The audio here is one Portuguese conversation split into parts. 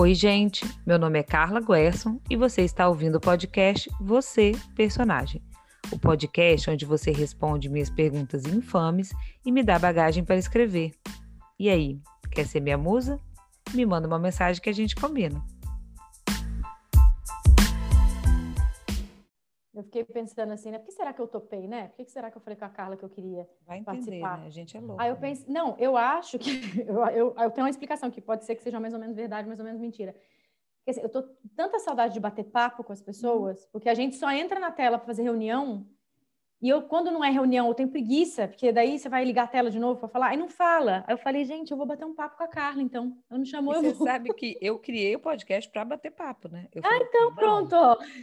Oi, gente. Meu nome é Carla Guerson e você está ouvindo o podcast Você, Personagem. O podcast onde você responde minhas perguntas infames e me dá bagagem para escrever. E aí, quer ser minha musa? Me manda uma mensagem que a gente combina. Eu fiquei pensando assim, né? Por que será que eu topei, né? Por que será que eu falei com a Carla que eu queria Vai entender, participar? né? A gente é louco. Aí eu pensei, não, eu acho que eu, eu, eu tenho uma explicação que pode ser que seja mais ou menos verdade, mais ou menos mentira. Porque, assim, eu tô com tanta saudade de bater papo com as pessoas, porque a gente só entra na tela para fazer reunião. E eu, quando não é reunião, eu tenho preguiça, porque daí você vai ligar a tela de novo para falar, aí não fala. Aí eu falei, gente, eu vou bater um papo com a Carla, então. Ela me chamou, E eu você vou. sabe que eu criei o podcast para bater papo, né? Eu Ah, falei, então "Não, pronto.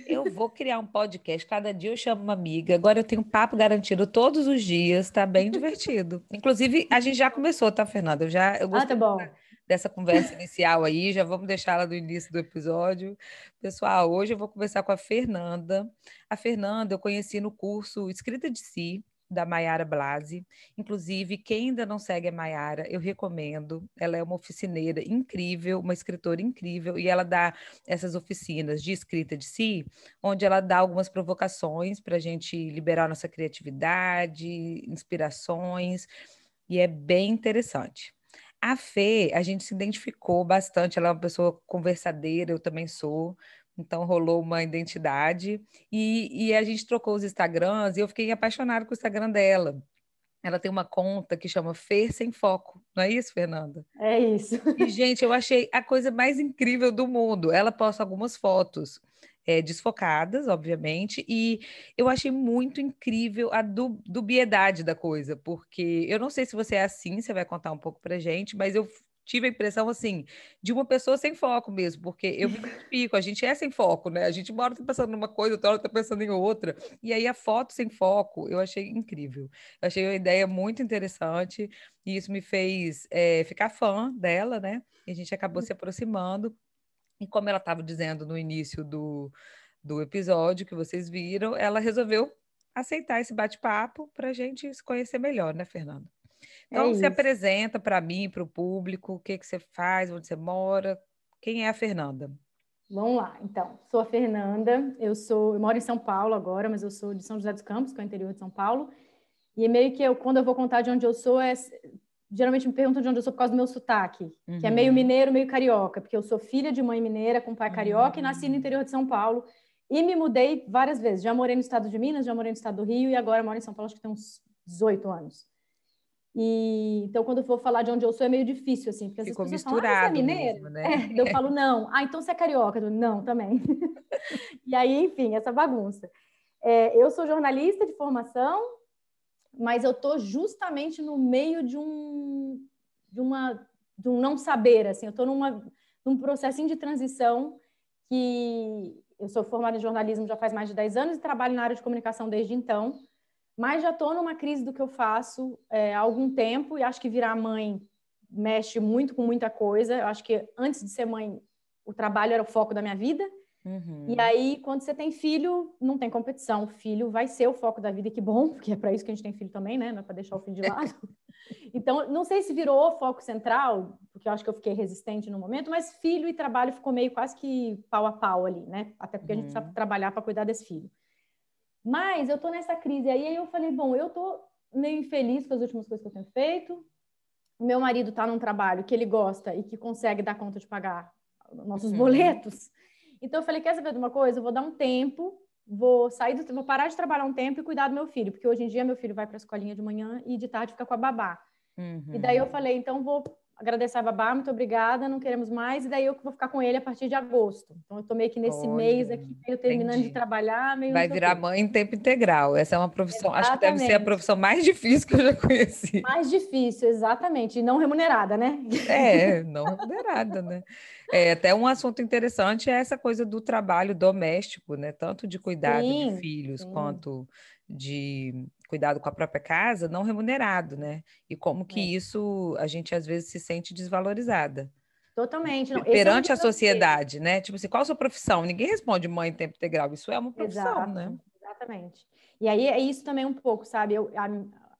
Eu vou criar um podcast. Cada dia eu chamo uma amiga. Agora eu tenho papo garantido todos os dias. Tá bem divertido. Inclusive, a gente já começou, tá, Fernanda? Eu já eu Ah, tá bom. Dessa conversa inicial aí. Já vamos deixar ela do início do episódio. Pessoal, hoje eu vou conversar com a Fernanda. A Fernanda eu conheci no curso Escrita de Si, da Maiara Blasi. Inclusive, quem ainda não segue a Maiara, eu recomendo. Ela é uma oficineira incrível, uma escritora incrível, e ela dá essas oficinas de escrita de si, onde ela dá algumas provocações para a gente liberar nossa criatividade, inspirações, e é bem interessante. A Fê, a gente se identificou bastante, ela é uma pessoa conversadeira, eu também sou, então rolou uma identidade, e, e a gente trocou os Instagrams, e eu fiquei apaixonada com o Instagram dela. Ela tem uma conta que chama Fer Sem Foco, não é isso, Fernanda? É isso. E, gente, eu achei a coisa mais incrível do mundo. Ela posta algumas fotos é, desfocadas, obviamente, e eu achei muito incrível a du- dubiedade da coisa, porque eu não sei se você é assim, você vai contar um pouco pra gente, mas eu tive a impressão, assim, de uma pessoa sem foco mesmo, porque eu me identifico, a gente é sem foco, né? A gente uma hora tá pensando numa coisa, outra hora tá pensando em outra, e aí a foto sem foco, eu achei incrível. Eu achei uma ideia muito interessante, e isso me fez é, ficar fã dela, né? E a gente acabou se aproximando. E como ela estava dizendo no início do, do episódio que vocês viram, ela resolveu aceitar esse bate-papo para a gente se conhecer melhor, né, Fernanda? Então, É se apresenta para mim, para o público, o que, que você faz, onde você mora, quem é a Fernanda? Vamos lá, então. Sou a Fernanda, eu sou, eu moro em São Paulo agora, mas eu sou de São José dos Campos, que é o interior de São Paulo. E é meio que eu, quando eu vou contar de onde eu sou, é geralmente me perguntam de onde eu sou por causa do meu sotaque, que é meio Uhum. mineiro, meio carioca, porque eu sou filha de mãe mineira com pai carioca e nasci no interior de São Paulo. E me mudei várias vezes. Já morei no estado de Minas, já morei no estado do Rio e agora moro em São Paulo, acho que tem uns 18 anos. E então, quando eu for falar de onde eu sou, é meio difícil, assim, porque as Ficou pessoas falam, ah, você é misturado mineira? mesmo, né? É, daí eu falo, não. Ah, então você é carioca? Eu, não, também. e aí, enfim, essa bagunça. É, eu sou jornalista de formação, mas eu tô justamente no meio de um, de uma, de um não saber, assim. Eu tô numa, num processinho de transição que eu sou formada em jornalismo já faz mais de 10 anos e trabalho na área de comunicação desde então, mas já estou numa crise do que eu faço é, há algum tempo e acho que virar mãe mexe muito com muita coisa. Eu acho que antes de ser mãe, o trabalho era o foco da minha vida. Uhum. E aí, quando você tem filho, não tem competição. O filho vai ser o foco da vida, e que bom, porque é para isso que a gente tem filho também, né? Não é para deixar o filho de lado. Então, não sei se virou o foco central, porque eu acho que eu fiquei resistente no momento, mas filho e trabalho ficou meio quase que pau a pau ali, né? Até porque a gente Uhum. precisa trabalhar para cuidar desse filho. Mas eu tô nessa crise aí, aí eu falei, bom, eu tô meio infeliz com as últimas coisas que eu tenho feito. O meu marido tá num trabalho que ele gosta e que consegue dar conta de pagar nossos Uhum. boletos. Então eu falei, quer saber de uma coisa? Eu vou dar um tempo, vou sair do, vou parar de trabalhar um tempo e cuidar do meu filho, porque hoje em dia meu filho vai para a escolinha de manhã e de tarde fica com a babá. Uhum. E daí eu falei, então vou agradecer a babá, muito obrigada, não queremos mais, e daí eu vou ficar com ele a partir de agosto. Então eu tô meio que nesse Olha, mês aqui, meio terminando entendi. de trabalhar, meio Vai virar mãe em tempo integral. Essa é uma profissão, acho que deve ser a Exatamente. profissão mais difícil que eu já conheci. Mais difícil, exatamente, e não remunerada, né? É, não remunerada, né? É, até um assunto interessante é essa coisa do trabalho doméstico, né? Tanto de cuidado de Sim, filhos sim. quanto de cuidado com a própria casa, não remunerado, né? E como que É. isso a gente às vezes se sente desvalorizada Totalmente. Não, é perante a desafio. sociedade, né? Tipo assim, qual a sua profissão? Ninguém responde mãe em tempo integral. Isso é uma profissão, Exato, né? Exatamente. E aí é isso também um pouco, sabe? Eu, a-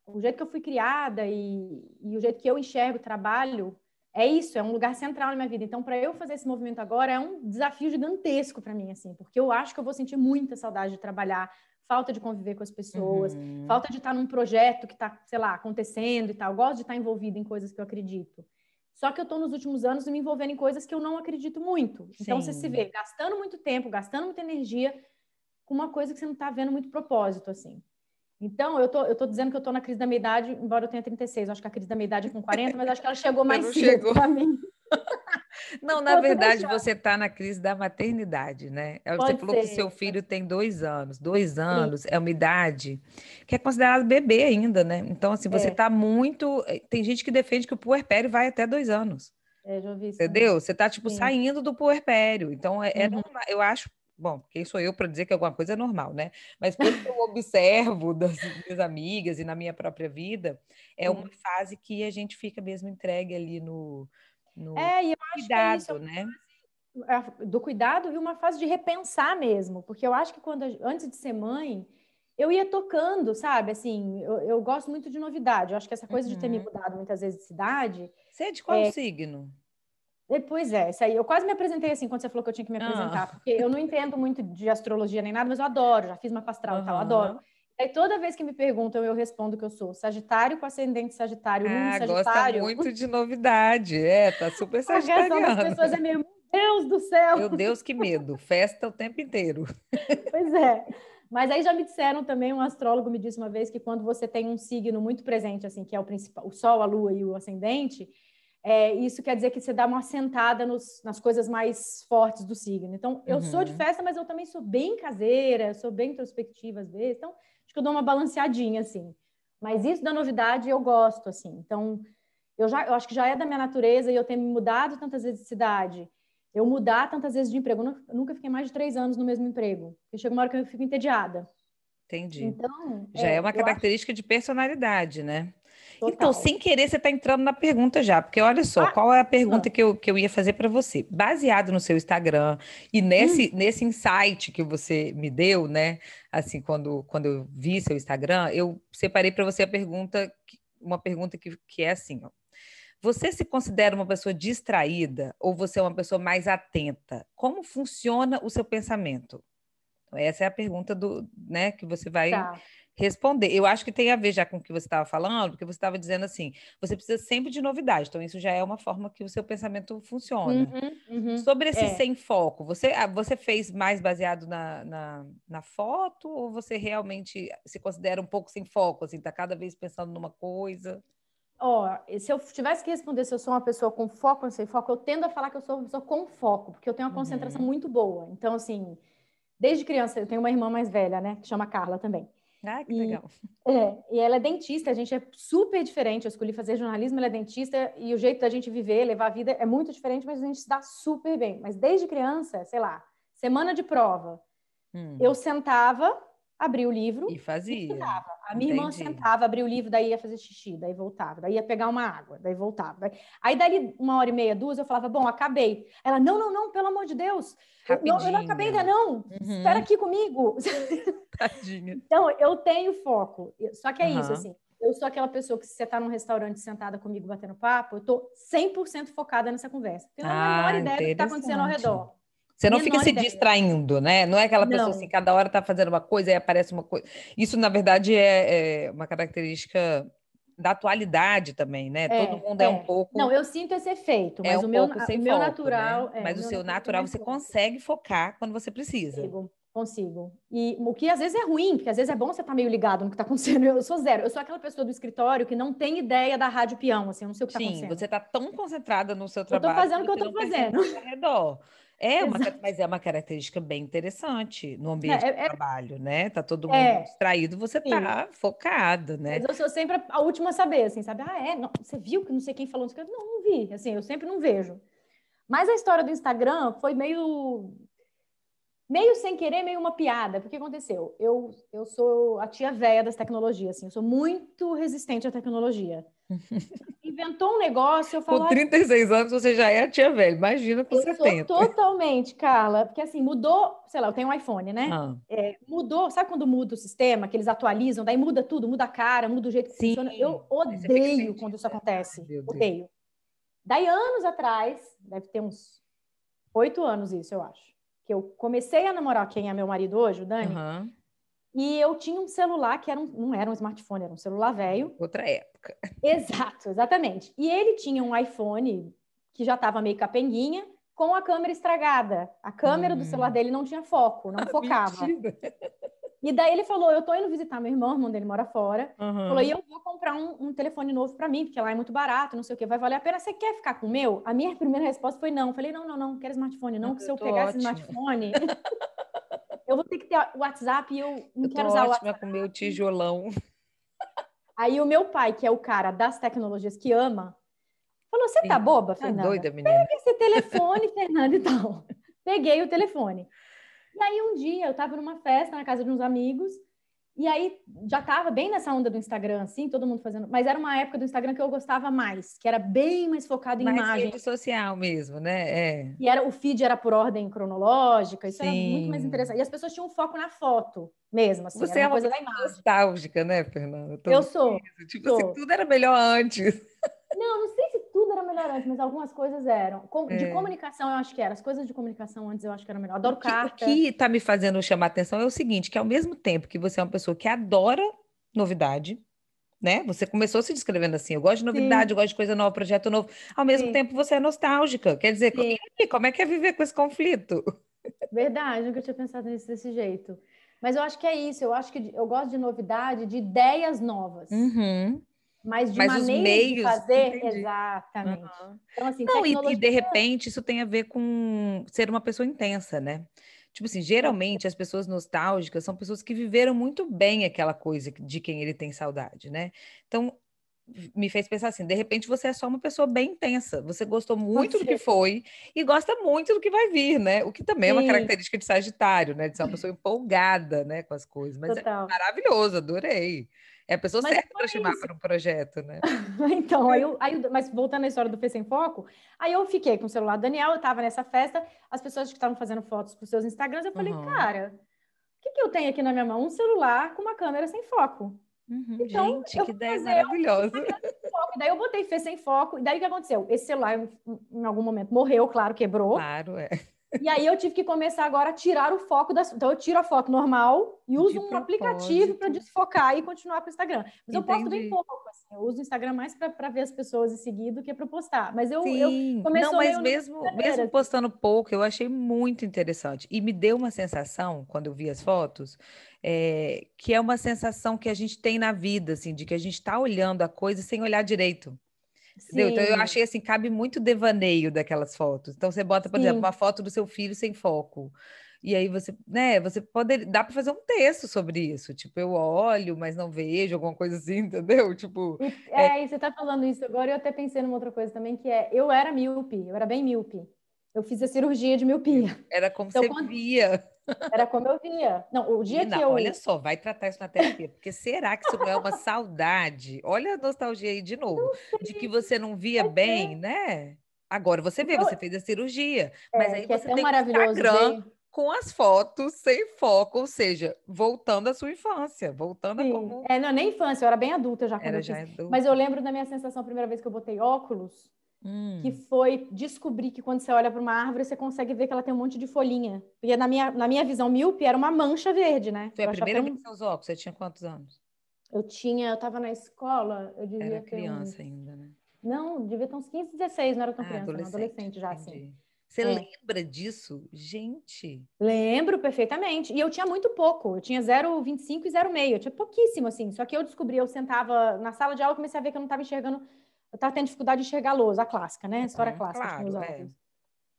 o jeito que eu fui criada e, e o jeito que eu enxergo o trabalho é isso, é um lugar central na minha vida. Então, para eu fazer esse movimento agora é um desafio gigantesco para mim, assim, porque eu acho que eu vou sentir muita saudade de trabalhar, falta de conviver com as pessoas, uhum. falta de estar num projeto que está, sei lá, acontecendo e tal. Eu gosto de estar envolvida em coisas que eu acredito. Só que eu estou nos últimos anos me envolvendo em coisas que eu não acredito muito. Sim. Então, você se vê gastando muito tempo, gastando muita energia com uma coisa que você não está vendo muito propósito, assim. Então, eu tô, eu tô dizendo que eu tô na crise da meia-idade, embora eu tenha 36. Eu acho que a crise da meia-idade é com 40, mas acho que ela chegou mais cedo para mim. Não, na verdade, você está na crise da maternidade, né? É você falou ser. que seu filho tem dois anos. Dois anos Sim. é uma idade que é considerada bebê ainda, né? Então, assim, você está é. muito. Eh, tem gente que defende que o puerpério vai até dois anos. É, já ouvi isso. Entendeu? Você está, tipo, Sim. saindo do puerpério. Então, é, é uhum. normal. Eu acho bom, quem sou eu para dizer que alguma coisa é normal, né? Mas pelo que eu observo das minhas amigas e na minha própria vida, é uma fase que a gente fica mesmo entregue ali no, no é, e eu cuidado, acho que é isso, né? Do cuidado e uma fase de repensar mesmo, porque eu acho que quando antes de ser mãe, eu ia tocando, sabe? Assim, eu, eu gosto muito de novidade. Eu acho que essa coisa uhum. de ter me uhum. mudado muitas vezes de cidade. Você é de qual é... signo? Pois é, isso aí. Eu quase me apresentei assim quando você falou que eu tinha que me apresentar, ah. porque eu não entendo muito de astrologia nem nada, mas eu adoro, já fiz uma pastral uhum. e tal, adoro. Aí toda vez que me perguntam, eu respondo que eu sou Sagitário com ascendente Sagitário, ah, Sagitário. gosta muito de novidade, é, tá super sagitariano. A reação das pessoas é meu Deus do céu! Meu Deus, que medo, festa o tempo inteiro. Pois é. Mas aí já me disseram também, um astrólogo me disse uma vez que quando você tem um signo muito presente, assim, que é o principal, o Sol, a Lua e o ascendente, é, isso quer dizer que você dá uma sentada nos, nas coisas mais fortes do signo. Então, eu uhum. sou de uhum. festa, mas eu também sou bem caseira, sou bem introspectiva às vezes. Então, acho que eu dou uma balanceadinha, assim. Mas isso da novidade eu gosto, assim. Então, eu, já, eu acho que já é da minha natureza e eu tenho me mudado tantas vezes de cidade. Eu mudar tantas vezes de emprego. Eu nunca fiquei mais de três anos no mesmo emprego. Porque chega uma hora que eu fico entediada. Entendi. Então, já é, é uma característica acho... de personalidade, né? Total. Então, sem querer, você está entrando na pergunta já, porque olha só, ah, qual é a pergunta que eu, que eu ia fazer para você? Baseado no seu Instagram e nesse, hum. nesse insight que você me deu, né? Assim, quando, quando eu vi seu Instagram, eu separei para você a pergunta, uma pergunta que, que é assim, ó. Você se considera uma pessoa distraída ou você é uma pessoa mais atenta? Como funciona o seu pensamento? Então, essa é a pergunta do, né, que você vai tá responder. Eu acho que tem a ver já com o que você estava falando, porque você estava dizendo assim, você precisa sempre de novidade. Então, isso já é uma forma que o seu pensamento funciona. Uhum, uhum, Sobre esse é. sem foco, você, ah, você fez mais baseado na, na, na, foto ou você realmente se considera um pouco sem foco, assim, está cada vez pensando numa coisa? Ó, oh, se eu tivesse que responder se eu sou uma pessoa com foco ou sem foco, eu tendo a falar que eu sou uma pessoa com foco, porque eu tenho uma concentração uhum. muito boa. Então, assim, desde criança, eu tenho uma irmã mais velha, né, que chama Carla também. Ah, que legal. é, e ela é dentista, a gente é super diferente. Eu escolhi fazer jornalismo, ela é dentista, e o jeito da gente viver, levar a vida é muito diferente, mas a gente se dá super bem. Mas desde criança, sei lá, semana de prova, hum. eu sentava, abria o livro e fazia. E a minha Entendi. irmã sentava, abria o livro, daí ia fazer xixi, daí voltava, daí ia pegar uma água, daí voltava. Aí, daí uma hora e meia, duas, eu falava, bom, acabei. Ela, não, não, não, pelo amor de Deus, eu, eu, não acabei ainda não, uhum. espera aqui comigo. Tadinha. Então, eu tenho foco, só que é uhum. isso, assim, eu sou aquela pessoa que se você está num restaurante sentada comigo batendo papo, eu tô 100% focada nessa conversa. Tenho a menor ah, ideia do que está acontecendo ao redor. Você não fica se ideia. distraindo, né? Não é aquela pessoa não. assim, cada hora está fazendo uma coisa e aparece uma coisa. Isso, na verdade, é, é uma característica da atualidade também, né? É, Todo mundo é. é. um pouco. Não, eu sinto esse efeito, é mas é um o meu, o meu foco, natural. Né? mas o seu natural você consegue focar quando você precisa. Consigo, consigo. E o que às vezes é ruim, porque às vezes é bom você estar tá meio ligado no que está acontecendo. Eu sou zero. Eu sou aquela pessoa do escritório que não tem ideia da rádio peão, assim, eu não sei o que está acontecendo. Sim, você está tão concentrada no seu trabalho. Eu estou fazendo o que eu estou fazendo. Ao redor. É uma, mas é uma característica bem interessante no ambiente é, de é, trabalho, né? Tá todo mundo é, distraído, você sim. tá focado, né? Mas eu sou sempre a última a saber, assim, sabe? Ah, é? Não, você viu que não sei quem falou isso? Não, não vi. Assim, eu sempre não vejo. Mas a história do Instagram foi meio meio sem querer, meio uma piada. Porque aconteceu? Eu, eu sou a tia velha das tecnologias, assim, eu sou muito resistente à tecnologia. Inventou um negócio, eu falo... Com 36 anos você já é a tia velha, imagina com eu 70. totalmente, Carla, porque assim, mudou, sei lá, eu tenho um iPhone, né? Ah. É, mudou, sabe quando muda o sistema, que eles atualizam, daí muda tudo, muda a cara, muda o jeito que Sim. funciona. Eu odeio quando isso acontece, odeio. Daí, anos atrás, deve ter uns oito anos isso, eu acho, que eu comecei a namorar quem é meu marido hoje, o Dani, Aham. E eu tinha um celular que era um, não era um smartphone, era um celular velho. Outra época. Exato, exatamente. E ele tinha um iPhone que já estava meio capenguinha, com a câmera estragada. A câmera do Hum. celular dele não tinha foco, não focava. Mentira. E daí ele falou: Eu tô indo visitar meu irmão, o irmão dele mora fora. Aham. Falou: E eu vou comprar um, um telefone novo para mim, porque lá é muito barato, não sei o que, vai valer a pena. Você quer ficar com o meu? A minha primeira resposta foi não. Eu falei: Não, não, não, não quero smartphone, não, Ah, porque se eu eu pegar esse ótima. smartphone. Eu vou ter que ter o WhatsApp e eu não Eu quero usar o WhatsApp. com meu tijolão. Aí o meu pai, que é o cara das tecnologias que ama, falou: Você tá boba, Tá Fernanda? doida, menina? esse telefone, Fernanda, e tal. Peguei o telefone. E aí, um dia, eu tava numa festa na casa de uns amigos, e aí já tava bem nessa onda do Instagram, assim, todo mundo fazendo. Mas era uma época do Instagram que eu gostava mais, que era bem mais focado em Mais imagem. rede social mesmo, né? É. E era, o feed era por ordem cronológica, isso era muito mais Sim. interessante. E as pessoas tinham um foco na foto mesmo, assim, Você é uma coisa da imagem. nostálgica, né, Fernanda? Eu vendo sou. Tipo assim, sou. tudo era melhor antes. Não, não sei se tudo era melhor antes, mas algumas coisas eram. De É. comunicação, eu acho que era. As coisas de comunicação antes eu acho que era melhor. Adoro O que, o carta. que tá me fazendo chamar atenção é o seguinte, que ao mesmo tempo que você é uma pessoa que adora novidade, né? Você começou se descrevendo assim, eu gosto de novidade, eu gosto de coisa nova, projeto novo. Ao mesmo Sim. tempo você é nostálgica. Quer dizer, Sim. como é que é viver com esse conflito? Verdade, nunca tinha pensado nisso desse jeito. Mas eu acho que é isso, eu acho que eu gosto de novidade, de ideias novas, Uhum. Mas de Mas os maneiras de meios, fazer. entendi. Exatamente. Aham. Então, assim, Não, e, e tecnologia. de repente isso tem a ver com ser uma pessoa intensa, né? Tipo assim, geralmente as pessoas nostálgicas são pessoas que viveram muito bem aquela coisa de quem ele tem saudade, né? Então, me fez pensar assim, de repente você é só uma pessoa bem intensa, você gostou muito do que foi e gosta muito do que vai vir, né? O que também é uma Sim. característica de Sagitário, né? De ser uma pessoa empolgada, né, com as coisas. Mas é Total. maravilhoso, adorei. É a pessoa Mas certa para chamar para um projeto, né? Então, aí, eu, aí eu- mas voltando à história do Fez Sem Foco, aí eu fiquei com o celular do Daniel, eu tava nessa festa, as pessoas que estavam fazendo fotos para os seus Instagrams, eu falei, Uhum. cara, o que, que eu tenho aqui na minha mão? Um celular com uma câmera sem foco. Uhum, Então, gente, eu que ideia maravilhosa. E daí eu botei Fez Sem Foco, e daí o que aconteceu? Esse celular, em, em algum momento, morreu, claro, quebrou. Claro, é. E aí eu tive que começar agora a tirar o foco das. Então eu tiro a foto normal e uso De um aplicativo para desfocar e continuar com o Instagram. Mas eu posto bem Entendi. pouco, assim. Eu uso o Instagram mais para ver as pessoas e seguir do que para postar. Mas eu, eu começou não, mas mesmo, mesmo assim. postando pouco, eu achei muito interessante. E me deu uma sensação, quando eu vi as fotos, é, que é uma sensação que a gente tem na vida, assim, de que a gente está olhando a coisa sem olhar direito. Entendeu? Então eu achei assim, cabe muito devaneio daquelas fotos. Então você bota, por exemplo, Sim. uma foto do seu filho sem foco. E aí você, né, você pode, dá para fazer um texto sobre isso. Tipo, eu olho, mas não vejo, alguma coisa assim, entendeu? Tipo, E, é, e você tá falando isso agora, eu até pensei numa outra coisa também, que é, eu era míope, eu era bem míope. Eu fiz a cirurgia de miopia. era como Então, você quando- via. Era como eu via. Não, o dia Menina, que eu... olha só, vai tratar isso na terapia, porque será que isso não é uma saudade? Olha a nostalgia aí de novo, de que você não via Pode bem, né? Agora você vê, Então, você fez a cirurgia, mas é, aí que é você tão tem maravilhoso Instagram ver. com as fotos sem foco, ou seja, voltando à sua infância, voltando a Sim. como É, não, nem infância, eu era bem adulta já quando era já adulto. Mas eu lembro da minha sensação a primeira vez que eu botei óculos, Hum, que foi descobrir que quando você olha para uma árvore, você consegue ver que ela tem um monte de folhinha. Porque na minha, na minha visão míope era uma mancha verde, né? Foi a Eu primeira vez que você usou óculos, você tinha quantos anos? Eu tinha, eu estava na escola, eu devia Era ter criança uns... ainda, né? Não, devia ter uns 15, 16, não era tão Ah, criança, não, adolescente, adolescente já, assim. entendi. Você É. lembra disso? Gente, Lembro perfeitamente. E eu tinha muito pouco. Eu tinha 0,25 e 0,6. Eu tinha pouquíssimo, assim. Só que eu descobri, eu sentava na sala de aula, comecei a ver que eu não estava enxergando. Estava tendo dificuldade de enxergar a lousa, a clássica, né? A história Uhum, clássica de quem claro, é.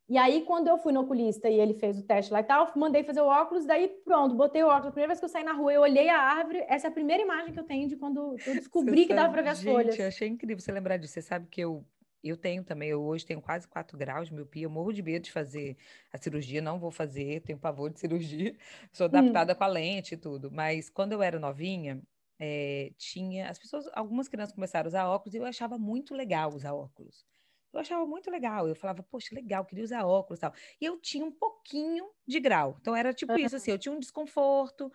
E aí, quando eu fui no oculista e ele fez o teste lá e tal, mandei fazer o óculos, daí pronto, botei o óculos. A primeira vez que eu saí na rua, eu olhei a árvore. Essa é a primeira imagem que eu tenho de quando eu descobri Você que dava para ver as Gente, folhas. eu achei incrível você lembrar disso. Você sabe que eu, eu tenho também, eu hoje tenho quase 4 graus de miopia, eu morro de medo de fazer a cirurgia, não vou fazer, tenho pavor de cirurgia, sou Hum. adaptada com a lente e tudo. Mas quando eu era novinha, eh, tinha, as pessoas, algumas crianças começaram a usar óculos e eu achava muito legal usar óculos. Eu achava muito legal. Eu falava, poxa, legal, queria usar óculos e tal. E eu tinha um pouquinho de grau. Então era tipo isso, assim, eu tinha um desconforto,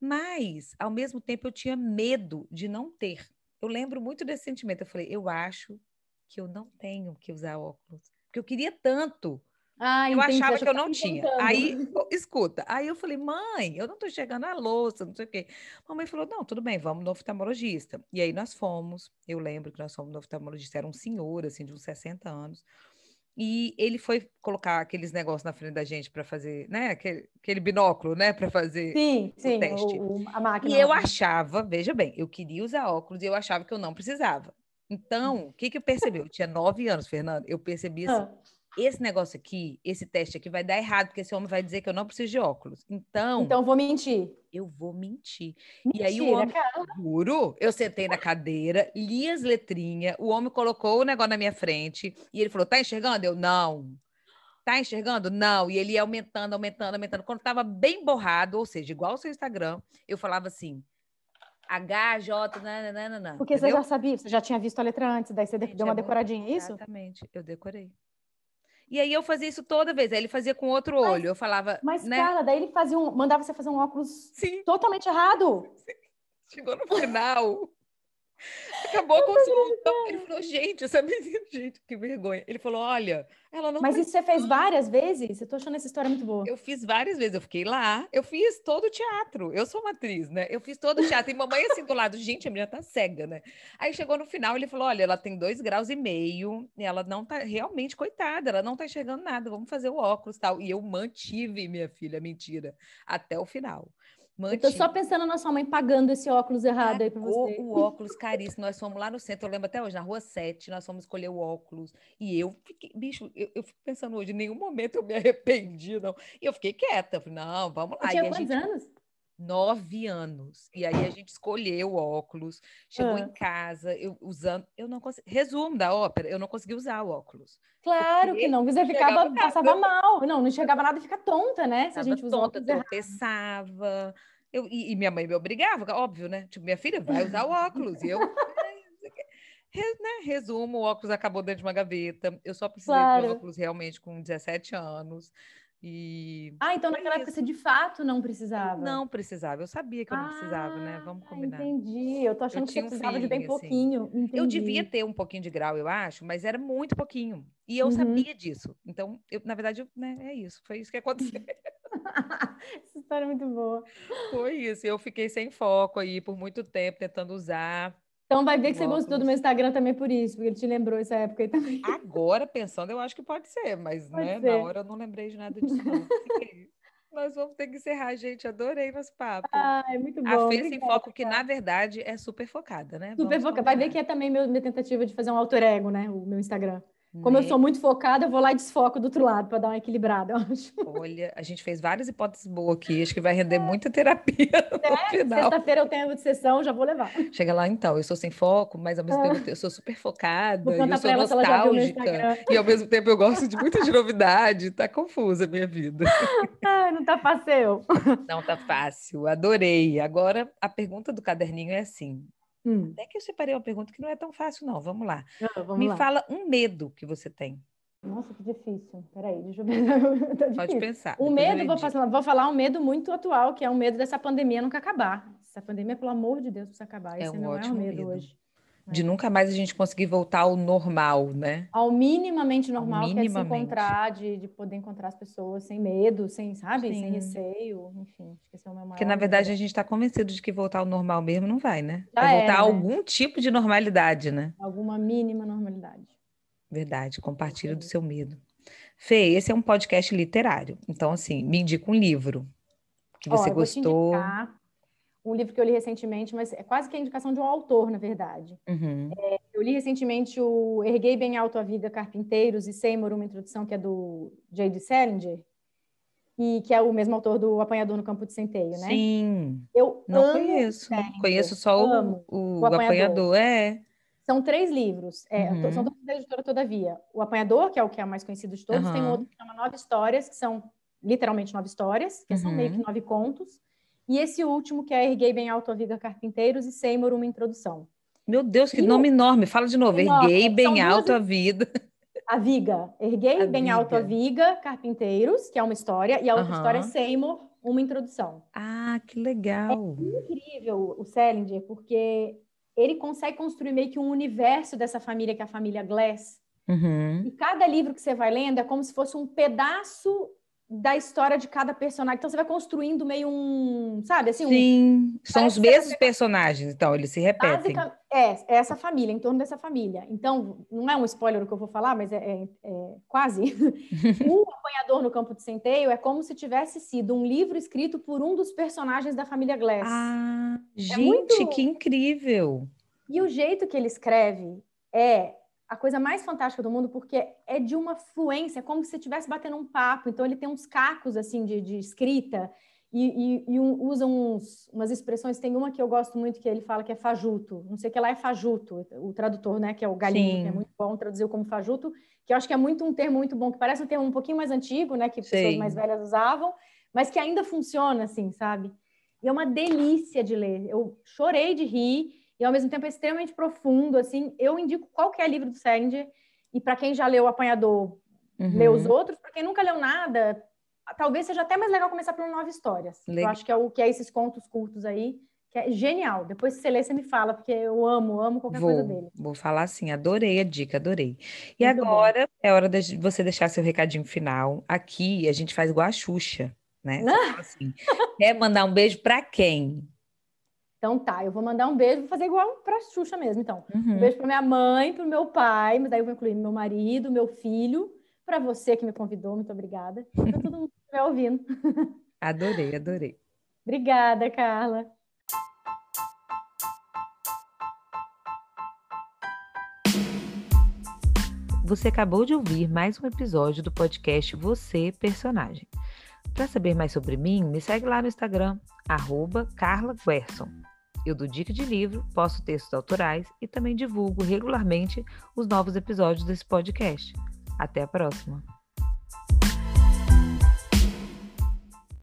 mas ao mesmo tempo eu tinha medo de não ter. Eu lembro muito desse sentimento. Eu falei, eu acho que eu não tenho que usar óculos. Porque eu queria tanto. Ah, eu entendi. achava que eu não tinha. Aí, escuta, aí eu falei, mãe, eu não tô chegando à louça, não sei o quê. Mamãe falou, não, tudo bem, vamos no oftalmologista. E aí nós fomos, eu lembro que nós fomos no oftalmologista, era um senhor, assim, de uns 60 anos. E ele foi colocar aqueles negócios na frente da gente para fazer, né, aquele, aquele binóculo, né, para fazer. Sim, sim, teste. o- o- a máquina. E eu lá. achava, veja bem, eu queria usar óculos e eu achava que eu não precisava. Então, o que que eu percebi? Eu tinha nove anos, Fernando. Eu percebi assim, Ah, esse negócio aqui, esse teste aqui vai dar errado, porque esse homem vai dizer que eu não preciso de óculos. Então, então vou mentir. eu vou mentir. Mentira, E aí o homem, cara. juro, eu sentei na cadeira, li as letrinhas, o homem colocou o negócio na minha frente e ele falou: "Tá enxergando?" Eu: "Não." Tá enxergando? Não. E ele ia aumentando, aumentando, aumentando. Quando estava bem borrado, ou seja, igual o seu Instagram, eu falava assim: H, J, nananana. Porque você já sabia, você já tinha visto a letra antes, daí você Gente, deu é uma muito- decoradinha, é isso? Exatamente, eu decorei. E aí eu fazia isso toda vez. Aí ele fazia com outro Mas- olho. Eu falava, Mas, né? cara, daí ele fazia um, mandava você fazer um óculos Sim, totalmente errado. chegou no final. Acabou a consulta. Ele falou, gente, essa menina, gente, que vergonha. Ele falou, olha, ela não Mas isso você fez várias vezes? Eu tô achando essa história muito boa. Eu fiz várias vezes, eu fiquei lá, eu fiz todo o teatro. Eu sou uma atriz, né? Eu fiz todo o teatro. E mamãe assim do lado, gente, a menina tá cega, né? Aí chegou no final, ele falou: olha, ela tem dois graus e meio, e ela não tá realmente, coitada, ela não tá enxergando nada, vamos fazer o óculos tal. E eu mantive, minha filha, mentira, até o final. Eu Mantive. tô só pensando na sua mãe pagando esse óculos errado aí pra Pagou você. o óculos caríssimo. Nós fomos lá no centro, eu lembro até hoje, na rua 7, nós fomos escolher o óculos. E eu fiquei, bicho, eu, eu fico pensando hoje, em nenhum momento eu me arrependi, não. E eu fiquei quieta, falei, não, vamos Você lá. tinha quantos gente, anos? Nove anos. E aí a gente escolheu o óculos, chegou Ah. em casa, eu usando, eu não consegui, resumo da ópera, eu não consegui usar o óculos. Claro que não. Você ficava, passava mal. Não, não enxergava nada fica tonta, né? Se a gente usa tonta, tropeçava. Eu, e, e minha mãe me obrigava, óbvio, né? Tipo, minha filha vai usar o óculos. E eu, né, resumo, o óculos acabou dentro de uma gaveta. Eu só precisei de Claro. óculos realmente com 17 anos. E Ah, então naquela época você de fato não precisava. não precisava. Eu sabia que eu não precisava, né? Vamos Ah, combinar. Entendi. Eu tô achando que você um precisava de bem assim. pouquinho. Eu devia ter um pouquinho de grau, eu acho, mas era muito pouquinho. E eu Uhum. sabia disso. Então, eu, na verdade, eu, né, é isso. Foi isso que aconteceu. Essa história é muito boa. Foi isso. Eu fiquei sem foco aí por muito tempo, tentando usar. Então vai ver que você Óculos. gostou do meu Instagram também por isso, porque ele te lembrou essa época aí também. Agora, pensando, eu acho que pode ser, mas Pode né, ser. na hora eu não lembrei de nada disso, Nós vamos ter que encerrar, gente. Adorei nosso papo. Ah, é muito bom. A Fê sem foco, que cara. na verdade é super focada, né? Super Vamos foca. Vai ver que é também meu- minha tentativa de fazer um alter ego, né? O meu Instagram. Como eu Né? sou muito focada, eu vou lá e desfoco do outro lado para dar uma equilibrada, eu acho. Olha, a gente fez várias hipóteses boas aqui. Acho que vai render muita terapia final. Sexta-feira eu tenho de sessão, já vou levar. Chega lá, então, eu sou sem foco, mas ao mesmo tempo eu sou super focada, eu sou nostálgica, e ao mesmo tempo eu gosto de muita de novidade. Tá confusa a minha vida. Ai, não tá fácil. Não tá fácil, adorei. Agora, a pergunta do caderninho é assim. Hum, Até que eu separei uma pergunta que não é tão fácil, não. Vamos lá. ah, vamos Me lá. fala um medo que você tem. Nossa, que difícil. Peraí, deixa eu ver. Tá Pode pensar. O medo, vou, vou falar um medo muito atual, que é o medo dessa pandemia nunca acabar. Essa pandemia, pelo amor de Deus, precisa acabar. É Esse um não é o ótimo medo, medo. hoje. De nunca mais a gente conseguir voltar ao normal, né? Ao minimamente normal, que é se minimamente. encontrar, de, de poder encontrar as pessoas sem medo, sem, sabe? Sem Sim. receio, enfim. É o meu Porque, maior na verdade, a medo. gente está convencido de que voltar ao normal mesmo não vai, né? Já vai voltar era, a né? algum tipo de normalidade, né? Alguma mínima normalidade. Verdade, compartilha do seu medo. Fê, esse é um podcast literário. Então, assim, me indica um livro que Ó, você eu vou te gostou. indicar um livro que eu li recentemente, mas é quase que a indicação de um autor, na verdade. Uhum. Eu li recentemente o Erguei Bem Alto a Vida, Carpinteiros e Seymour, uma introdução que é do J.D. Salinger, e que é o mesmo autor do Apanhador no Campo de Centeio, né? Sim, Eu não conheço. Salinger, Conheço só o, o, o Apanhador. apanhador. É. São três livros, é, Uhum. são todos da editora Todavia. O Apanhador, que é o que é o mais conhecido de todos, tem um outro que chama Nove Histórias, que são literalmente nove histórias, que são meio que Uhum. nove contos. E esse último, que é Erguei Bem Alto a Vida Carpinteiros e Seymour, uma introdução. Meu Deus, que E nome enorme. Fala de novo. Enorme. Erguei São bem duas alto a vida. A Viga, Erguei A Bem Alto a Viga. Viga, Carpinteiros, que é uma história, e a outra Aham. história é Seymour, uma introdução. Ah, que legal. Incrível o Salinger, porque ele consegue construir meio que um universo dessa família, que é a família Glass. Uhum. E cada livro que você vai lendo é como se fosse um pedaço da história de cada personagem. Então você vai construindo meio um, sabe, assim, Sim, um... são os mesmos personagens, então eles se repetem. Básica... É, é essa família, em torno dessa família. Então, não é um spoiler o que eu vou falar, mas é, é, é quase. o Apanhador no Campo de Centeio é como se tivesse sido um livro escrito por um dos personagens da família Glass. Ah, é gente, muito... que incrível! E o jeito que ele escreve é a coisa mais fantástica do mundo, porque é de uma fluência, é como se estivesse batendo um papo. Então, ele tem uns cacos, assim, de, de escrita e, e, e um, usa uns, umas expressões. Tem uma que eu gosto muito, que ele fala que é fajuto. Não sei o que lá é fajuto, o tradutor, né, que é o Galinho, que é muito bom, traduziu como fajuto, que eu acho que é muito um termo muito bom, que parece um termo um pouquinho mais antigo, né, que Sim. pessoas mais velhas usavam, mas que ainda funciona, assim, sabe? E é uma delícia de ler. Eu chorei de rir e ao mesmo tempo é extremamente profundo, assim. Eu indico qualquer livro do Sanger, e para quem já leu O Apanhador, uhum. lê os outros, para quem nunca leu nada, talvez seja até mais legal começar por Nove Histórias. Legal. Eu acho que é o que é esses contos curtos aí, que é genial. Depois, se você ler, você me fala, porque eu amo, amo qualquer vou, coisa dele. Vou falar assim, adorei a dica, adorei. E Muito agora bom. é hora de você deixar seu recadinho final. Aqui a gente faz igual a Xuxa, né? Assim, quer mandar um beijo para quem? Então tá, eu vou mandar um beijo, vou fazer igual pra Xuxa mesmo, então. Uhum. Um beijo pra minha mãe, pro meu pai, mas daí eu vou incluir meu marido, meu filho, para você que me convidou, muito obrigada. Pra todo mundo que estiver ouvindo. Adorei, adorei. obrigada, Carla. Você acabou de ouvir mais um episódio do podcast Você Personagem. Para saber mais sobre mim, me segue lá no Instagram, arroba Carla Guerson. Eu dou dica de livro, posto textos autorais e também divulgo regularmente os novos episódios desse podcast. Até a próxima!